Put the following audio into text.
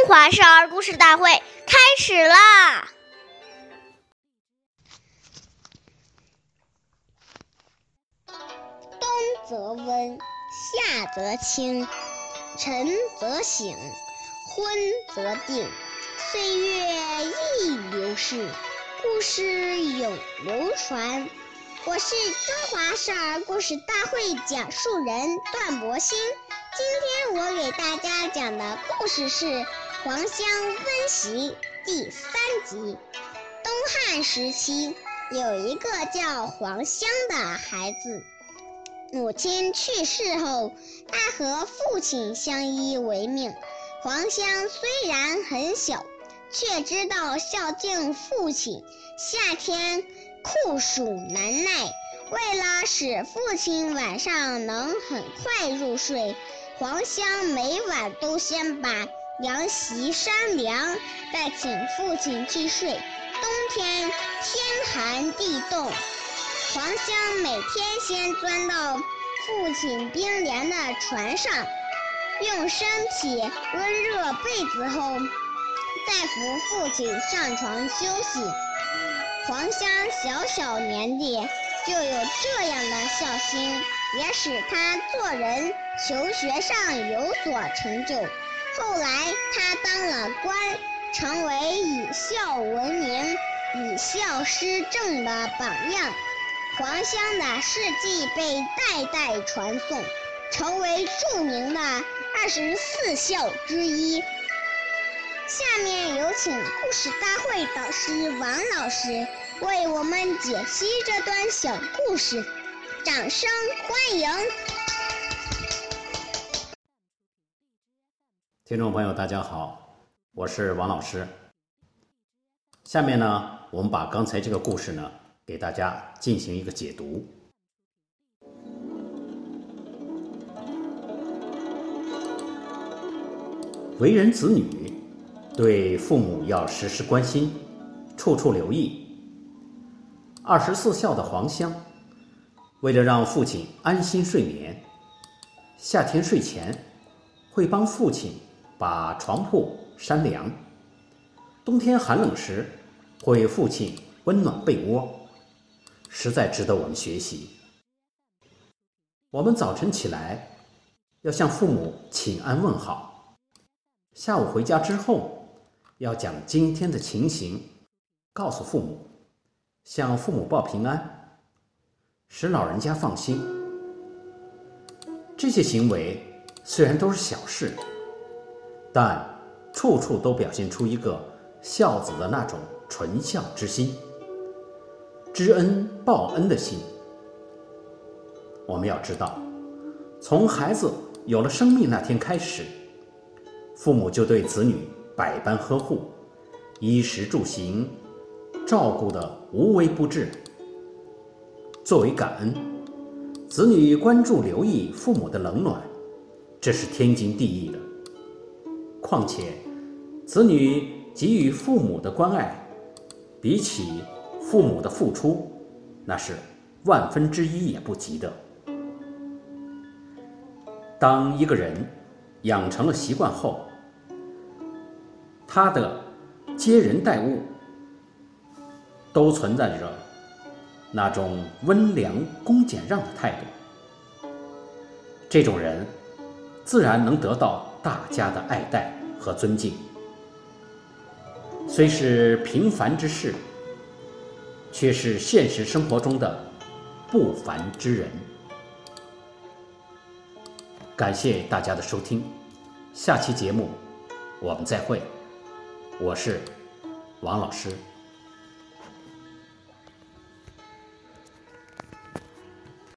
中华少儿故事大会开始啦！冬则温，夏则清，晨则省，昏则定。岁月易流逝，故事永流传。我是中华少儿故事大会讲述人段博鑫。今天我给大家讲的故事是《黄香温习》第三集。东汉时期，有一个叫黄香的孩子，母亲去世后，他和父亲相依为命。黄香虽然很小，却知道孝敬父亲。夏天酷暑难耐，为了使父亲晚上能很快入睡。黄香每晚都先把凉席扇凉，再请父亲去睡。冬天天寒地冻，黄香每天先钻到父亲冰凉的床上，用身体温热被子后，再扶父亲上床休息。黄香小小年纪就有这样的孝心。也使他做人、求学上有所成就。后来他当了官，成为以孝闻名、以孝施政的榜样。黄香的事迹被代代传颂，成为著名的二十四孝之一。下面有请故事大会导师王老师为我们解析这段小故事。掌声欢迎！听众朋友，大家好，我是王老师。下面呢，我们把刚才这个故事呢，给大家进行一个解读。为人子女，对父母要时时关心，处处留意。二十四孝的黄香。为了让父亲安心睡眠，夏天睡前会帮父亲把床铺扇凉；冬天寒冷时会为父亲温暖被窝，实在值得我们学习。我们早晨起来要向父母请安问好，下午回家之后要将今天的情形告诉父母，向父母报平安。使老人家放心。这些行为虽然都是小事，但处处都表现出一个孝子的那种纯孝之心、知恩报恩的心。我们要知道，从孩子有了生命那天开始，父母就对子女百般呵护，衣食住行照顾的无微不至。作为感恩，子女关注留意父母的冷暖，这是天经地义的。况且，子女给予父母的关爱，比起父母的付出，那是万分之一也不及的。当一个人养成了习惯后，他的接人待物都存在着。那种温良恭俭让的态度，这种人自然能得到大家的爱戴和尊敬。虽是平凡之事，却是现实生活中的不凡之人。感谢大家的收听，下期节目我们再会。我是王老师。